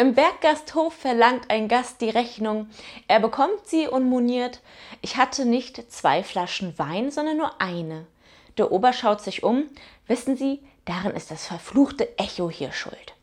Im Berggasthof verlangt ein Gast die Rechnung. Er bekommt sie und moniert, ich hatte nicht zwei Flaschen Wein, sondern nur eine. Der Ober schaut sich um. Wissen Sie, darin ist das verfluchte Echo hier schuld.